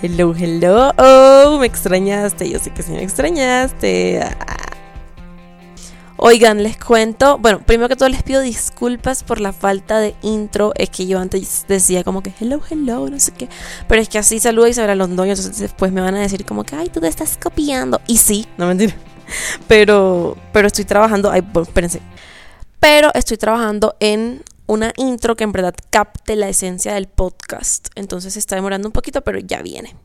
Hello, hello. Oh, me extrañaste. Yo sé que sí me extrañaste. Ah. Oigan, les cuento. Bueno, primero que todo les pido disculpas por la falta de intro. Es que yo antes decía como que hello, hello, no sé qué. Pero es que así saluda Isabel Londoño. Entonces después me van a decir como que, ay, tú te estás copiando. Y sí, no mentira. Pero, pero estoy trabajando. Ay, bueno, espérense. Pero estoy trabajando en una intro que en verdad capte la esencia del podcast. Entonces está demorando un poquito, pero ya viene.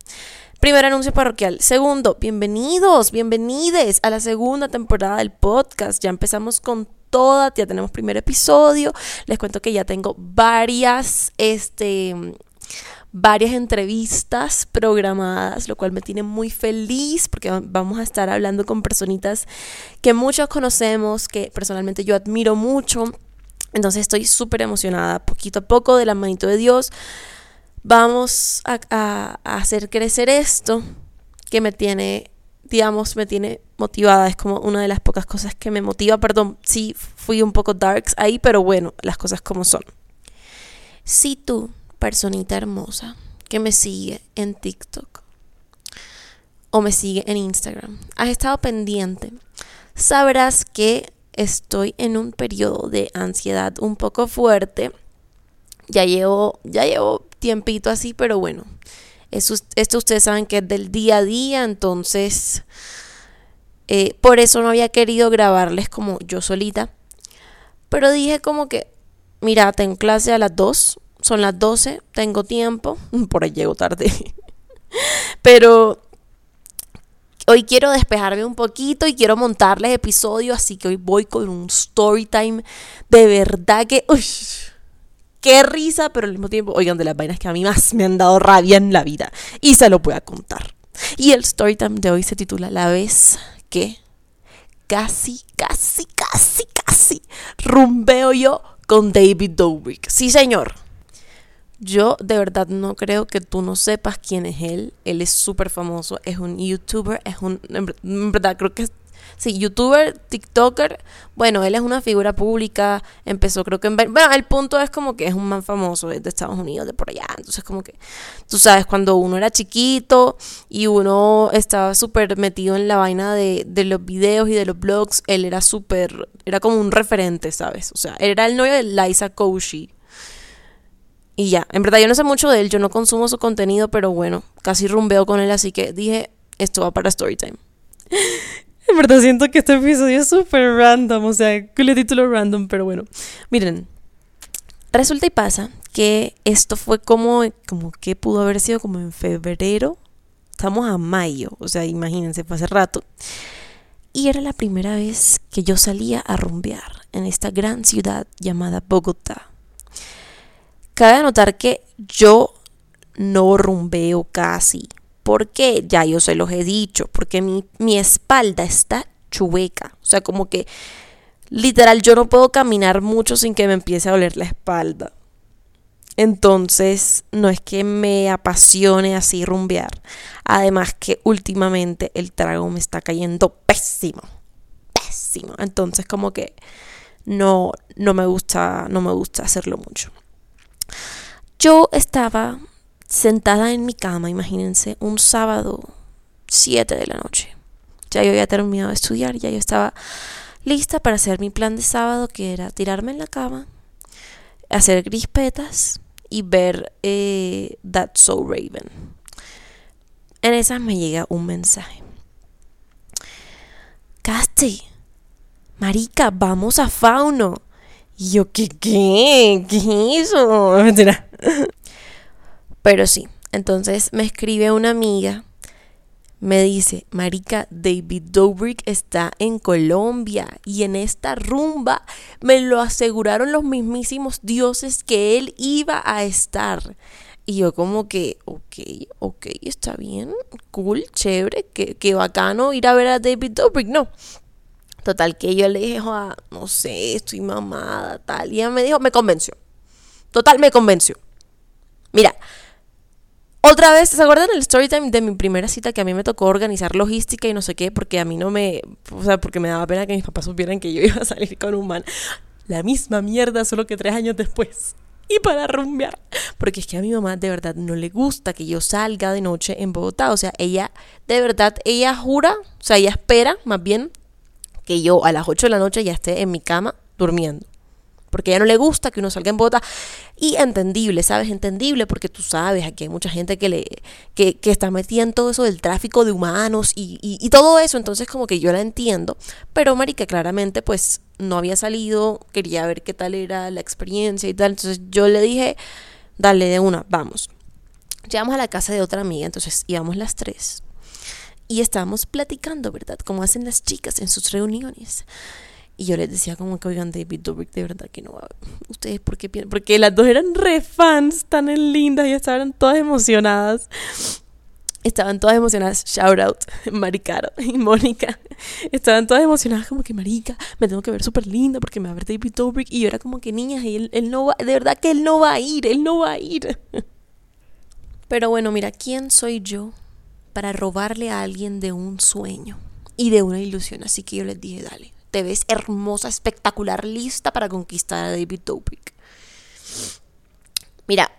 Primer anuncio parroquial. Segundo, bienvenidos, bienvenides a la segunda temporada del podcast. Ya empezamos con toda, ya tenemos primer episodio. Les cuento que ya tengo varias, este, varias entrevistas programadas, lo cual me tiene muy feliz porque vamos a estar hablando con personitas que muchos conocemos, que personalmente yo admiro mucho entonces estoy súper emocionada, poquito a poco, de la manito de Dios. Vamos a, hacer crecer esto que me tiene, digamos, me tiene motivada. Es como una de las pocas cosas que me motiva. Perdón, sí fui un poco darks ahí, pero bueno, las cosas como son. Si tú, personita hermosa, que me sigue en TikTok o me sigue en Instagram, has estado pendiente, sabrás que estoy en un periodo de ansiedad un poco fuerte. Ya llevo, ya llevo tiempito así, pero bueno, eso, esto ustedes saben que es del día a día, entonces eh, por eso no había querido grabarles como yo solita. Pero dije como que, mira, tengo clase a las 2, son las 12, tengo tiempo, por ahí llego tarde. pero Hoy quiero despejarme un poquito y quiero montarles episodios, así que hoy voy con un story time de verdad que... Uy, qué risa, pero al mismo tiempo, oigan, de las vainas que a mí más me han dado rabia en la vida. Y se lo voy a contar. Y el story time de hoy se titula La vez que casi, casi, casi, casi rumbeo yo con David Dobrik. Sí, señor. Yo de verdad no creo que tú no sepas quién es él. Él es súper famoso, es un youtuber, es un... En verdad creo que. Sí, youtuber, tiktoker, bueno, él es una figura pública, empezó creo que en... Bueno, el punto es como que es un man famoso de Estados Unidos, de por allá, entonces como que, tú sabes, cuando uno era chiquito y uno estaba súper metido en la vaina de, de los videos y de los blogs, él era súper, era como un referente, ¿sabes? O sea, era el novio de Liza Koshy, y ya, en verdad yo no sé mucho de él, yo no consumo su contenido, pero bueno, casi rumbeo con él, así que dije, esto va para Storytime. en verdad siento que este episodio es súper random, o sea, que le título random, pero bueno. Miren, resulta y pasa que esto fue como, como que pudo haber sido como en febrero, estamos a mayo, o sea, imagínense, fue hace rato. Y era la primera vez que yo salía a rumbear en esta gran ciudad llamada Bogotá. Cabe notar que yo no rumbeo casi. Porque ya yo se los he dicho, porque mi, mi espalda está chueca. O sea, como que literal yo no puedo caminar mucho sin que me empiece a doler la espalda. Entonces, no es que me apasione así rumbear. Además que últimamente el trago me está cayendo pésimo. Pésimo. Entonces, como que no, no me gusta, no me gusta hacerlo mucho. Yo estaba sentada en mi cama, imagínense, un sábado 7 de la noche. Ya yo había terminado de estudiar, ya yo estaba lista para hacer mi plan de sábado, que era tirarme en la cama, hacer grispetas y ver eh, That's So Raven. En esa me llega un mensaje. Casti, marica, vamos a Fauno. Y yo, ¿qué, qué? ¿Qué? Mentira. Pero sí, entonces me escribe una amiga, me dice, Marica, David Dobrik está en Colombia y en esta rumba me lo aseguraron los mismísimos dioses que él iba a estar. Y yo como que, ok, ok, está bien, cool, chévere, qué, qué bacano ir a ver a David Dobrik. No, Total, que yo le dije, no sé, estoy mamada, tal. Y ella me dijo, me convenció. Total, me convenció. Mira, otra vez, ¿se acuerdan el story time de mi primera cita que a mí me tocó organizar logística y no sé qué? Porque a mí no me. O sea, porque me daba pena que mis papás supieran que yo iba a salir con un man. La misma mierda, solo que tres años después. y para rumbear. Porque es que a mi mamá de verdad no le gusta que yo salga de noche en Bogotá. O sea, ella, de verdad, ella jura, o sea, ella espera más bien que yo a las 8 de la noche ya esté en mi cama durmiendo porque a no le gusta que uno salga en bota. Y entendible, ¿sabes? Entendible, porque tú sabes, aquí hay mucha gente que, le, que, que está metida en todo eso del tráfico de humanos y, y, todo eso, entonces como que yo la entiendo. Pero Marica claramente pues no había salido, quería ver qué tal era la experiencia y tal, entonces yo le dije, dale de una, vamos. Llegamos a la casa de otra amiga, entonces íbamos las tres. Y estábamos platicando, ¿verdad? Como hacen las chicas en sus reuniones. Y yo les decía como que, oigan, David Dobrik, de verdad que no. ¿Ustedes por qué piensan? Porque las dos eran re fans, tan lindas y estaban todas emocionadas. Estaban todas emocionadas. Shout out, Maricaro y Mónica. Estaban todas emocionadas como que, marica, me tengo que ver súper linda porque me va a ver David Dobrik. Y yo era como que, niñas, él, él no va, de verdad que él no va a ir, él no va a ir. Pero bueno, mira, ¿quién soy yo para robarle a alguien de un sueño y de una ilusión? Así que yo les dije, dale, te ves hermosa, espectacular, lista para conquistar a David Dobrik. Mira,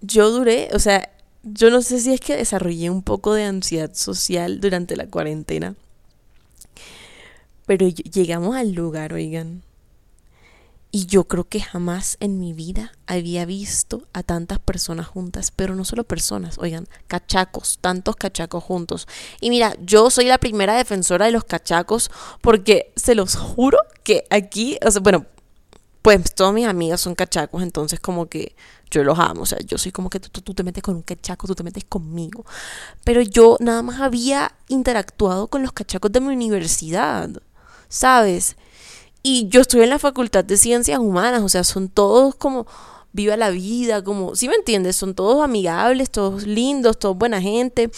yo duré, o sea, yo no sé si es que desarrollé un poco de ansiedad social durante la cuarentena. Pero llegamos al lugar, oigan. Y yo creo que jamás en mi vida había visto a tantas personas juntas, pero no solo personas, oigan, cachacos, tantos cachacos juntos. Y mira, yo soy la primera defensora de los cachacos porque se los juro que aquí, o sea, bueno, pues todas mis amigas son cachacos, entonces como que yo los amo, o sea, yo soy como que tú, tú te metes con un cachaco, tú te metes conmigo. Pero yo nada más había interactuado con los cachacos de mi universidad, ¿sabes? Y yo estoy en la Facultad de Ciencias Humanas, o sea, son todos como viva la vida, como, ¿sí me entiendes? Son todos amigables, todos lindos, todos buena gente.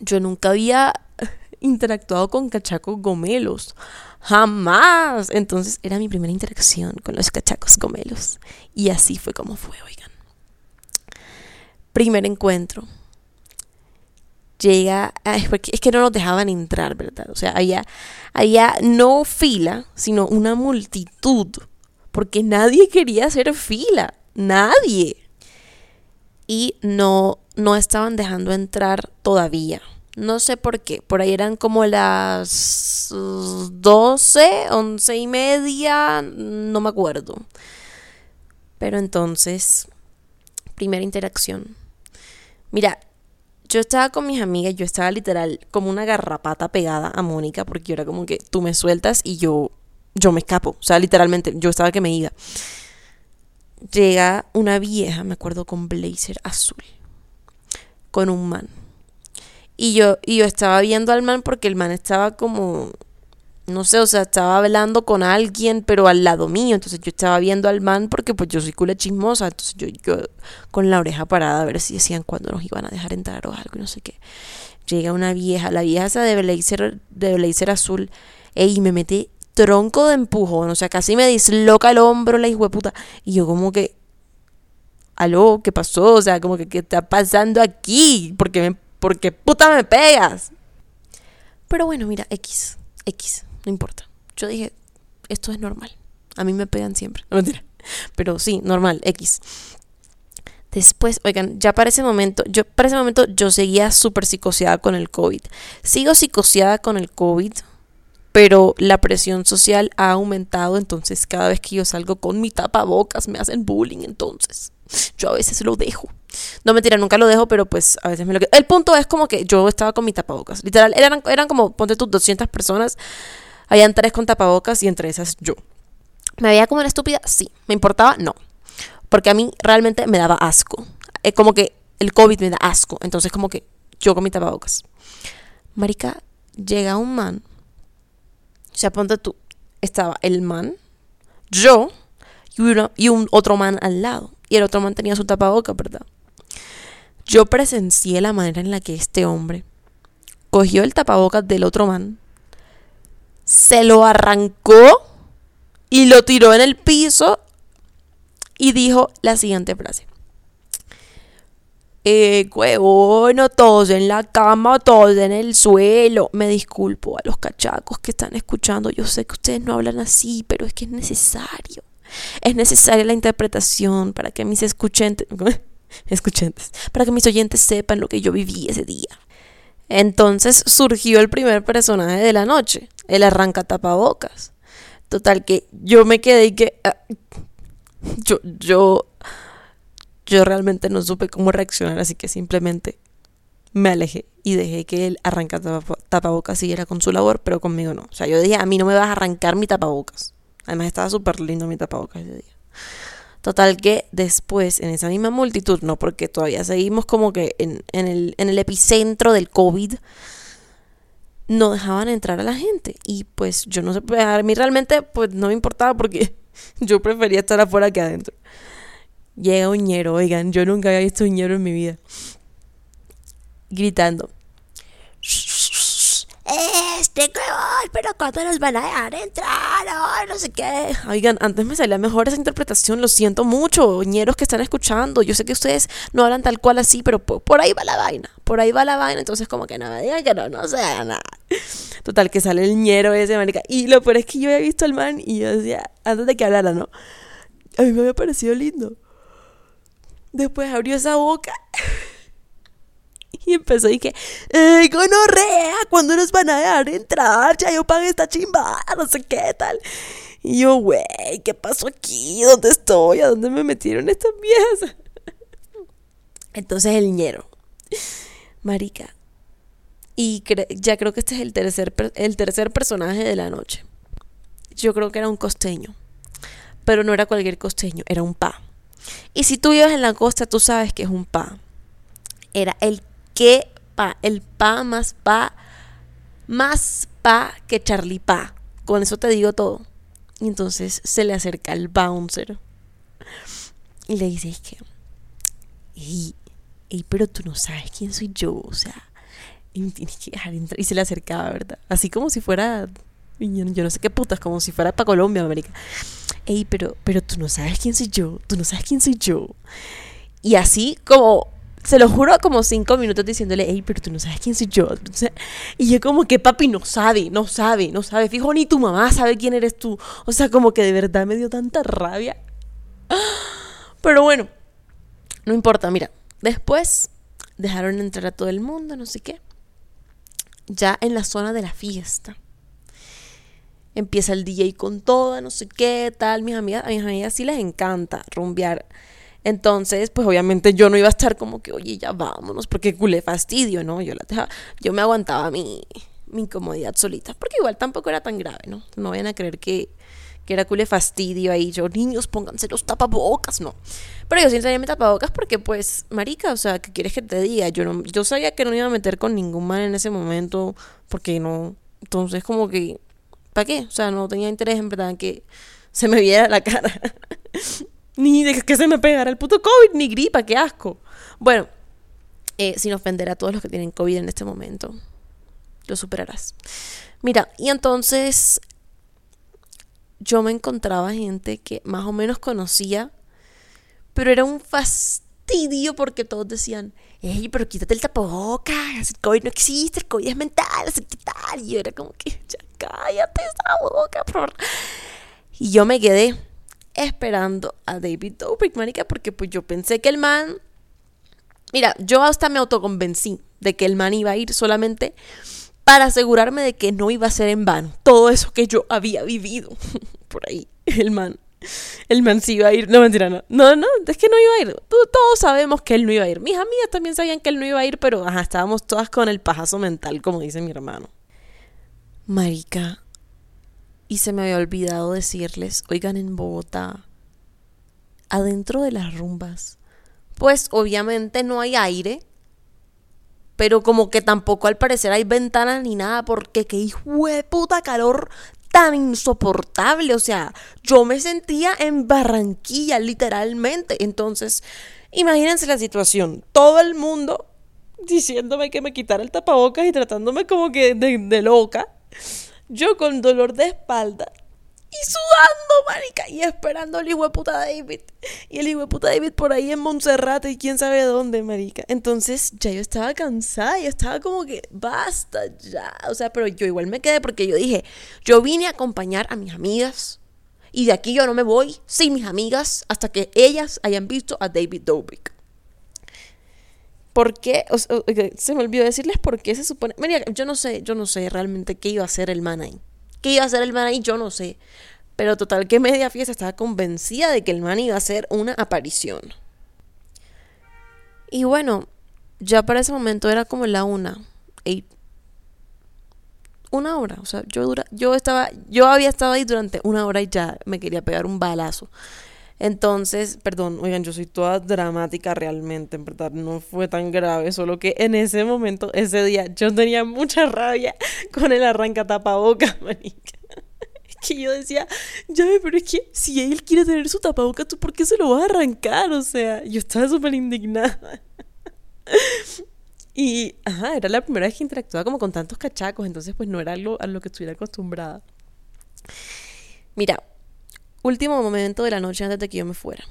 Yo nunca había interactuado con cachacos gomelos. Jamás. Entonces era mi primera interacción con los cachacos gomelos. Y así fue como fue, oigan. Primer encuentro llega, es que no nos dejaban entrar, ¿verdad? O sea, había, había no fila, sino una multitud, porque nadie quería hacer fila, nadie. Y no, no estaban dejando entrar todavía. No sé por qué. Por ahí eran como las 12, 11 y media, no me acuerdo. Pero entonces, primera interacción. Mira, yo estaba con mis amigas, yo estaba literal como una garrapata pegada a Mónica, porque yo era como que tú me sueltas y yo, yo me escapo. O sea, literalmente, yo estaba que me iba. Llega una vieja, me acuerdo, con blazer azul, con un man. Y yo, y yo estaba viendo al man porque el man estaba como no sé, o sea, estaba hablando con alguien, pero al lado mío. Entonces yo estaba viendo al man porque pues yo soy culo chismosa. Entonces yo, yo con la oreja parada a ver si decían cuándo nos iban a dejar entrar o algo no sé qué. Llega una vieja, la vieja esa de blazer, de blazer azul, y me mete tronco de empujón. O sea, casi me disloca el hombro la puta. Y yo como que, aló, ¿qué pasó? O sea, como que, ¿qué está pasando aquí? ¿Por qué, me, ¿Por qué puta me pegas? Pero bueno, mira, X, X no importa. Yo dije, esto es normal. A mí me pegan siempre. No mentira. Pero sí, normal, X. Después, oigan, ya para ese momento, yo para ese momento yo seguía súper psicoseada con el COVID. Sigo psicoseada con el COVID, pero la presión social ha aumentado, entonces cada vez que yo salgo con mi tapabocas me hacen bullying, entonces yo a veces lo dejo. No mentira, nunca lo dejo, pero pues a veces me lo quedo. El punto es como que yo estaba con mi tapabocas. Literal, eran, eran como, ponte tus 200 personas habían tres con tapabocas y entre esas yo. ¿Me veía como una estúpida? Sí. ¿Me importaba? No. Porque a mí realmente me daba asco. Es como que el COVID me da asco. Entonces como que yo con mi tapabocas. Marica, llega un man. O sea, ponte tú. Estaba el man, yo y, y un otro man al lado. Y el otro man tenía su tapabocas, ¿verdad? Yo presencié la manera en la que este hombre cogió el tapabocas del otro man, se lo arrancó y lo tiró en el piso y dijo la siguiente frase. Eh, bueno, todos en la cama, todos en el suelo. Me disculpo a los cachacos que están escuchando. Yo sé que ustedes no hablan así, pero es que es necesario. Es necesaria la interpretación para que mis escuchentes, escuchantes, para que mis oyentes sepan lo que yo viví ese día. Entonces surgió el primer personaje de la noche, el arranca tapabocas. Total que yo me quedé y que ah, yo yo yo realmente no supe cómo reaccionar, así que simplemente me alejé y dejé que él arranca tapabocas siguiera con su labor, pero conmigo no. O sea, yo dije, a mí no me vas a arrancar mi tapabocas. Además estaba súper lindo mi tapabocas ese día. Total que después, en esa misma multitud, no porque todavía seguimos como que en, el, en el epicentro del COVID, no dejaban entrar a la gente. Y pues yo no sé, pues, a mí realmente pues no me importaba porque yo prefería estar afuera que adentro. Llega un ñero, oigan, yo nunca había visto un ñero en mi vida. Gritando este pero cuando nos van a dejar entrar, no sé qué. Oigan, antes me salía mejor esa interpretación, lo siento mucho, ñeros que están escuchando. Yo sé que ustedes no hablan tal cual así, pero por, ahí va la vaina, por ahí va la vaina, entonces como que no me digan que no, no sea nada. Total, que sale el ñero ese, marica. Y lo peor es que yo había visto al man y yo decía, antes de que hablara, ¿no? A mí me había parecido lindo. Después abrió esa boca. Y empezó y que, ¡Ey, gonorrea! ¿Cuándo nos van a dejar entrar? Ya yo pagué esta chimba, no sé qué tal. Y yo, güey, ¿qué pasó aquí? ¿Dónde estoy? ¿A dónde me metieron estas viejas? Entonces el ñero. Marica. Y ya creo que este es el tercer, el tercer personaje de la noche. Yo creo que era un costeño. Pero no era cualquier costeño, era un pa. Y si tú vives en la costa, tú sabes que es un pa. Era el el pa más pa, más pa que Charlie Pa. Con eso te digo todo. Y entonces se le acerca el bouncer y le dice, que, ey, pero tú no sabes quién soy yo, o sea. Y se le acercaba, ¿verdad? Así como si fuera, yo, no sé qué putas, como si fuera para Colombia, América. Ey, pero, pero tú no sabes quién soy yo, tú no sabes quién soy yo. Y así como se lo juro como cinco minutos diciéndole, hey, pero tú no sabes quién soy yo. Y yo como que papi no sabe, no sabe, no sabe. Fijo, ni tu mamá sabe quién eres tú. O sea, como que de verdad me dio tanta rabia. Pero bueno, no importa, mira. Después dejaron entrar a todo el mundo, no sé qué. Ya en la zona de la fiesta. Empieza el DJ con toda, no sé qué, tal. Mis amigas, a mis amigas sí les encanta rumbear entonces, pues obviamente yo no iba a estar como que, oye, ya vámonos, porque culé fastidio, ¿no? Yo la dejaba, yo me aguantaba mi, mi incomodidad solita, porque igual tampoco era tan grave, ¿no? No vayan a creer que, que era culé fastidio ahí, yo, niños, pónganse los tapabocas, no. Pero yo tenía mi tapabocas porque, pues, marica, o sea, ¿qué quieres que te diga? Yo, no, yo sabía que no iba a meter con ningún mal en ese momento, porque no, entonces como que, ¿para qué? O sea, no tenía interés en verdad que se me viera la cara. Ni de que se me pegara el puto COVID, ni gripa, qué asco. Bueno, eh, sin ofender a todos los que tienen COVID en este momento. Lo superarás. Mira, y entonces yo me encontraba gente que más o menos conocía, pero era un fastidio porque todos decían, ey, pero quítate el tapabocas, el COVID no existe, el COVID es mental, ¿qué tal? Y yo era como que, cállate esa boca, por Y yo me quedé esperando a David Dobrik, marica, porque pues yo pensé que el man... Mira, yo hasta me autoconvencí de que el man iba a ir solamente para asegurarme de que no iba a ser en vano todo eso que yo había vivido por ahí. El man, el man sí iba a ir. No, mentira, no. No, no, es que no iba a ir. Todos sabemos que él no iba a ir. Mis amigas también sabían que él no iba a ir, pero ajá, estábamos todas con el pajazo mental, como dice mi hermano. Marica, y se me había olvidado decirles, oigan en Bogotá, adentro de las rumbas, pues obviamente no hay aire, pero como que tampoco al parecer hay ventanas ni nada, porque qué hijo de puta calor tan insoportable, o sea, yo me sentía en Barranquilla literalmente, entonces, imagínense la situación, todo el mundo diciéndome que me quitara el tapabocas y tratándome como que de, de loca. Yo con dolor de espalda y sudando, marica, y esperando al hijo de puta David. Y el hijo de puta David por ahí en Montserrat y quién sabe dónde, marica. Entonces ya yo estaba cansada, y estaba como que, basta ya. O sea, pero yo igual me quedé porque yo dije, yo vine a acompañar a mis amigas Y de aquí yo no me voy sin mis amigas hasta que ellas hayan visto a David Dobrik. ¿Por qué? se me olvidó decirles por qué se supone. Mira, yo no sé, yo no sé realmente qué iba a hacer el man ahí. ¿Qué iba a hacer el man ahí? Yo no sé. Pero total que media fiesta estaba convencida de que el man iba a hacer una aparición. Y bueno, ya para ese momento era como la una. Una hora. O sea, yo dura, yo estaba, yo había estado ahí durante una hora y ya me quería pegar un balazo. Entonces, perdón, oigan, yo soy toda dramática realmente, en verdad, no fue tan grave, solo que en ese momento, ese día, yo tenía mucha rabia con el arranca tapabocas, manica. Que yo decía, ya pero es que si él quiere tener su tapabocas, ¿tú por qué se lo vas a arrancar? O sea, yo estaba súper indignada. Y, ajá, era la primera vez que interactuaba como con tantos cachacos, entonces pues no era algo a lo que estuviera acostumbrada. Mira, Último momento de la noche antes de que yo me fuera.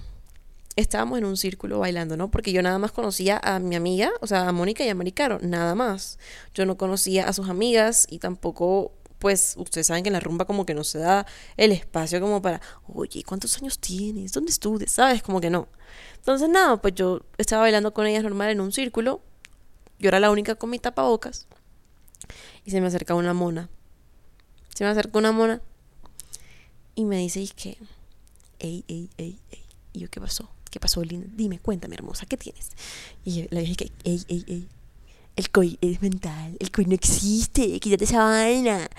Estábamos en un círculo bailando, ¿no? Porque yo nada más conocía a mi amiga, o sea, a Mónica y a Maricaro, nada más. Yo no conocía a sus amigas y tampoco, pues, ustedes saben que en la rumba como que no se da el espacio como para, oye, ¿cuántos años tienes? ¿Dónde estudias? ¿Sabes? Como que no. Entonces, nada, pues yo estaba bailando con ellas normal en un círculo. Yo era la única con mi tapabocas. Y se me acerca una mona. Se me acerca una mona y me dice, que, ey, ey, ey, ey. Y yo, ¿qué pasó? ¿Qué pasó, Linda? Dime, cuéntame, hermosa, ¿qué tienes? Y yo le dije que, ey, ey, ey. El COI es mental, el COI no existe, quítate esa vaina.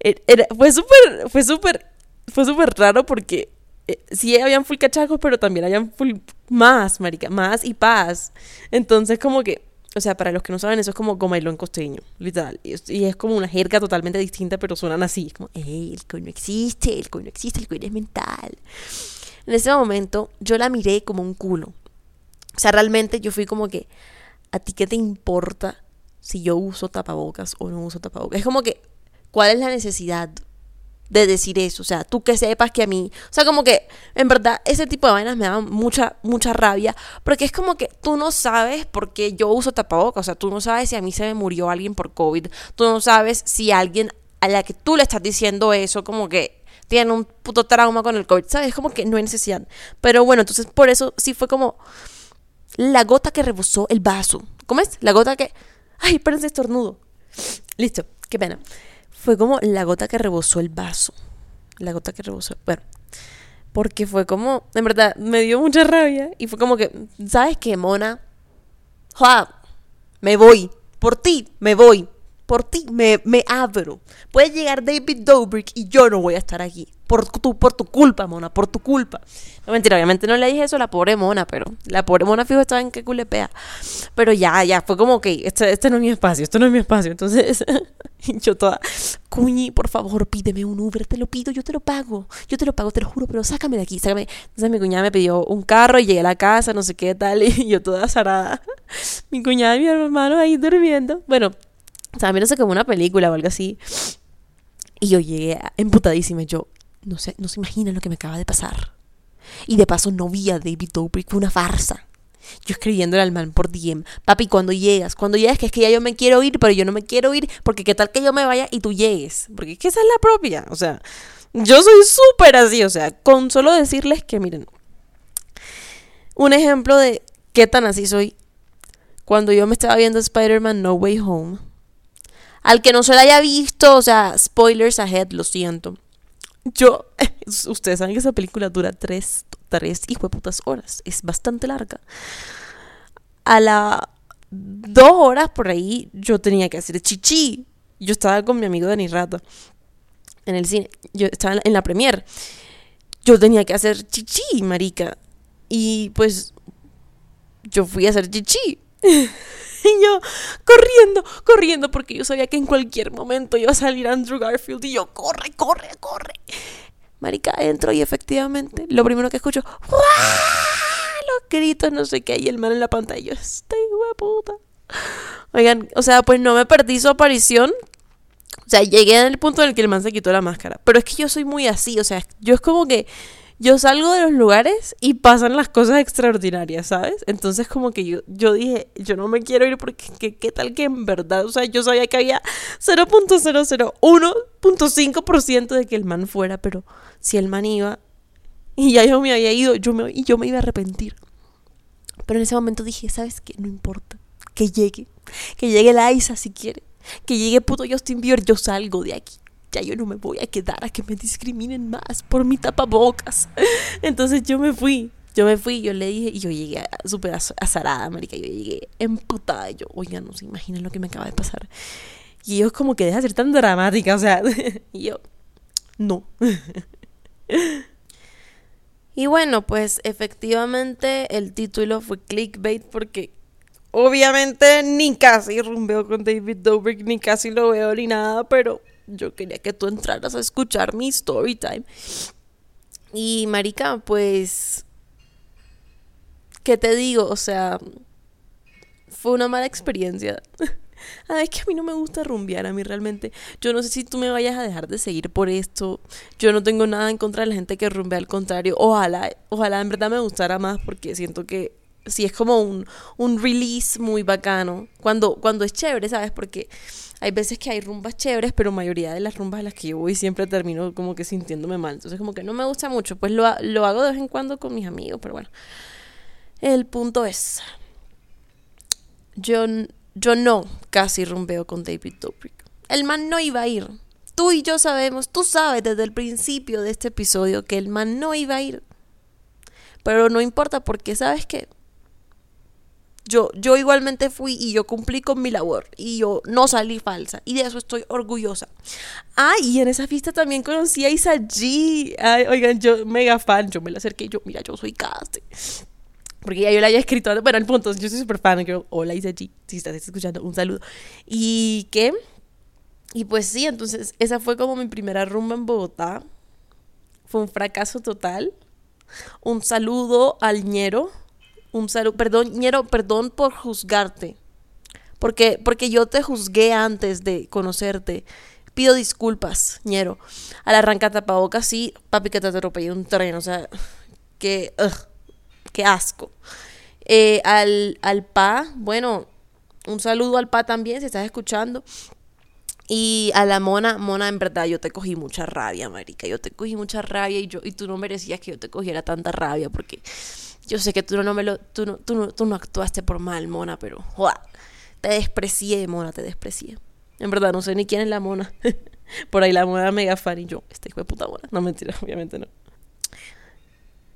Er, era, fue súper, fue súper, fue súper raro porque eh, sí habían full cachacos, pero también habían full más, marica, más y paz. Entonces como que o sea, para los que no saben, eso es como gomailón costeño, literal. Y es, como una jerga totalmente distinta, pero suenan así. Es como, ¡ey, el coño existe! El coño existe, el coño es mental. En ese momento, yo la miré como un culo. O sea, realmente yo fui como que, ¿a ti qué te importa si yo uso tapabocas o no uso tapabocas? Es como que, ¿cuál es la necesidad? De decir eso. O sea, tú que sepas que a mí. O sea, como que en verdad ese tipo de vainas me dan mucha, mucha rabia. Porque es como que tú no sabes por qué yo uso tapabocas. O sea, tú no sabes si a mí se me murió alguien por COVID. Tú no sabes si alguien a la que tú le estás diciendo eso, como que tiene un puto trauma con el COVID. ¿Sabes? Es como que no hay necesidad. Pero bueno, entonces por eso sí fue como la gota que rebosó el vaso. ¿Cómo es? La gota que. Ay, espérense, estornudo. Listo, qué pena fue como la gota que rebosó el vaso. La gota que rebosó. Bueno, porque fue como, en verdad, me dio mucha rabia y fue como que, ¿sabes qué, mona? ¡Joa! Me voy. Por ti, me voy. Por ti, me, me abro. Puede llegar David Dobrik y yo no voy a estar aquí. Por tu, por tu culpa, mona, por tu culpa. No mentira, obviamente no le dije eso a la pobre mona, pero la pobre mona fijo estaba en que culepea. Pero ya, ya, fue como que este, este no es mi espacio, esto no es mi espacio. Entonces, yo toda, cuñi, por favor, pídeme un Uber, te lo pido, yo te lo pago. Yo te lo pago, te lo juro, pero sácame de aquí, sácame. Entonces mi cuñada me pidió un carro y llegué a la casa, no sé qué tal, y yo toda zarada. Mi cuñada y mi hermano ahí durmiendo. Bueno, o sea, sé como una película o algo así. Y yo llegué emputadísima. Yo, no sé, no se imaginan lo que me acaba de pasar. Y de paso no vi a David Dobrik, fue una farsa. Yo escribiéndole al man por DM, papi, cuando llegas, cuando llegas, que es que ya yo me quiero ir, pero yo no me quiero ir, porque qué tal que yo me vaya y tú llegues, porque es que esa es la propia, o sea, yo soy súper así, o sea, con solo decirles que miren, un ejemplo de qué tan así soy, cuando yo me estaba viendo Spider-Man No Way Home, al que no se la haya visto, o sea, spoilers ahead, lo siento. Yo, ustedes saben que esa película dura tres, tres hijo de putas horas. Es bastante larga. A la dos horas por ahí yo tenía que hacer chichi. Yo estaba con mi amigo Dani Rata en el cine. Yo estaba en la premier. Yo tenía que hacer chichi, marica. Y pues yo fui a hacer chichi. Y yo corriendo, corriendo, porque yo sabía que en cualquier momento iba a salir Andrew Garfield. Y yo, corre, corre, corre. Marica, entro y efectivamente, lo primero que escucho, los gritos, no sé qué, y el man en la pantalla. Yo, este puta. Oigan, o sea, pues no me perdí su aparición. O sea, llegué al punto en el que el man se quitó la máscara. Pero es que yo soy muy así, o sea, yo es como que yo salgo de los lugares y pasan las cosas extraordinarias, ¿sabes? Entonces como que yo, yo dije, yo no me quiero ir porque ¿qué, tal que en verdad, o sea, yo sabía que había 0.001.5% de que el man fuera, pero si el man iba y ya yo me había ido, yo me, y yo me iba a arrepentir. Pero en ese momento dije, ¿sabes qué? No importa, que llegue, que llegue la Isa si quiere, que llegue puto Justin Bieber, yo salgo de aquí ya yo no me voy a quedar a que me discriminen más por mi tapabocas. Entonces yo me fui. Yo me fui, yo le dije, y yo llegué súper azarada, marica. Yo llegué emputada. Yo, oiga, no se imaginan lo que me acaba de pasar. Y ellos, como que deja de ser tan dramática, o sea. y yo, no. y bueno, pues efectivamente el título fue clickbait porque obviamente ni casi rumbeo con David Dobrik, ni casi lo veo ni nada, pero yo quería que tú entraras a escuchar mi story time. Y marica, pues ¿qué te digo? O sea, fue una mala experiencia. Ay, es que a mí no me gusta rumbear, a mí realmente. Yo no sé si tú me vayas a dejar de seguir por esto. Yo no tengo nada en contra de la gente que rumbea, al contrario. Ojalá, ojalá en verdad me gustara más porque siento que sí es como un, un release muy bacano. Cuando, cuando es chévere, ¿sabes? Porque hay veces que hay rumbas chéveres, pero mayoría de las rumbas a las que yo voy siempre termino como que sintiéndome mal. Entonces como que no me gusta mucho. Pues lo, lo hago de vez en cuando con mis amigos, pero bueno. El punto es, yo, yo no casi rumbeo con David Dobrik. El man no iba a ir. Tú y yo sabemos, tú sabes desde el principio de este episodio que el man no iba a ir. Pero no importa porque sabes que yo, yo igualmente fui y yo cumplí con mi labor y yo no salí falsa y de eso estoy orgullosa. Ah, y en esa fiesta también conocí a Isa G. Ay, oigan, yo mega fan, yo me la acerqué y yo, mira, yo soy caste. Porque ya yo la había escrito, bueno, el punto, yo soy súper fan, hola Isa G, si estás escuchando, un saludo. ¿Y qué? Y pues sí, entonces esa fue como mi primera rumba en Bogotá. Fue un fracaso total. Un saludo al ñero un saludo. Perdón, Ñero, perdón por juzgarte. Porque, porque yo te juzgué antes de conocerte. Pido disculpas, Ñero. Al arrancar tapabocas, sí, papi, que te atropellé un tren. O sea, que. qué asco. Eh, al, al Pa, bueno, un saludo al Pa también, si estás escuchando. Y a la mona, mona, en verdad, yo te cogí mucha rabia, marica. Yo te cogí mucha rabia y yo, y tú no merecías que yo te cogiera tanta rabia porque yo sé que tú no me lo, tú no, tú no, actuaste por mal, mona, pero te desprecié, mona, te desprecié. En verdad, no sé ni quién es la mona. por ahí la mona mega fan y yo, este hijo de puta mona. No, mentira, obviamente no.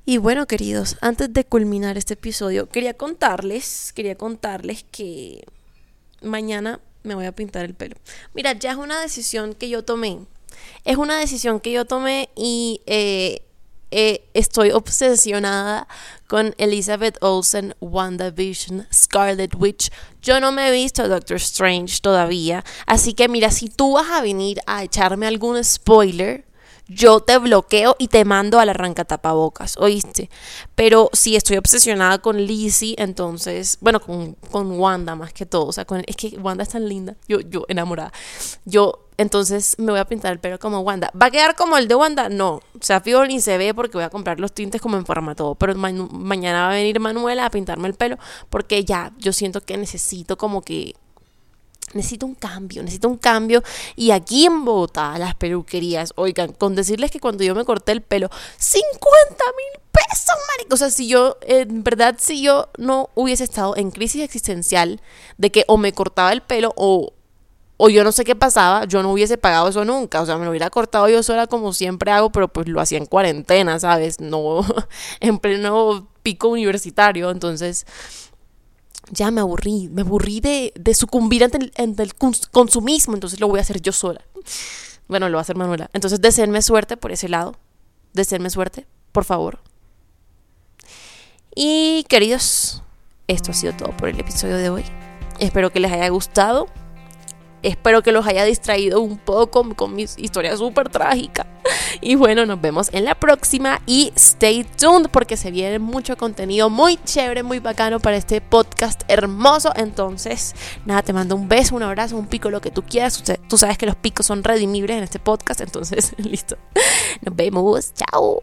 Y bueno, queridos, antes de culminar este episodio, quería contarles, quería contarles que mañana me voy a pintar el pelo. Mira, ya es una decisión que yo tomé. Es una decisión que yo tomé y eh, eh, estoy obsesionada con Elizabeth Olsen, WandaVision, Scarlet Witch. Yo no me he visto Doctor Strange todavía, así que mira, si tú vas a venir a echarme algún spoiler, yo te bloqueo y te mando a la arranca tapabocas, ¿oíste? Pero si estoy obsesionada con Lizzie, entonces, bueno, con, con Wanda más que todo, o sea, con, es que Wanda es tan linda, yo, yo enamorada. Yo, entonces me voy a pintar el pelo como Wanda. ¿Va a quedar como el de Wanda? No, o sea, fijo ni se ve porque voy a comprar los tintes como en forma todo, pero mañana va a venir Manuela a pintarme el pelo porque ya, yo siento que necesito como que necesito un cambio, necesito un cambio. Y aquí en Bogotá, las peluquerías, oigan, con decirles que cuando yo me corté el pelo, 50 mil pesos, marico. O sea, si yo, en verdad, si yo no hubiese estado en crisis existencial de que o me cortaba el pelo o, o yo no sé qué pasaba, yo no hubiese pagado eso nunca. O sea, me lo hubiera cortado yo sola como siempre hago, pero pues lo hacía en cuarentena, ¿sabes? No en pleno pico universitario. Entonces ya me aburrí, me aburrí de, sucumbir ante el, consumismo, entonces lo voy a hacer yo sola. Bueno, lo va a hacer Manuela. Entonces, deseenme suerte por ese lado. Deseenme suerte, por favor. Y queridos, esto ha sido todo por el episodio de hoy. Espero que les haya gustado. Espero que los haya distraído un poco con mi historia súper trágica. Y bueno, nos vemos en la próxima y stay tuned porque se viene mucho contenido muy chévere, muy bacano para este podcast hermoso. Entonces, nada, te mando un beso, un abrazo, un pico, lo que tú quieras. Tú sabes que los picos son redimibles en este podcast, entonces, listo. Nos vemos. Chao.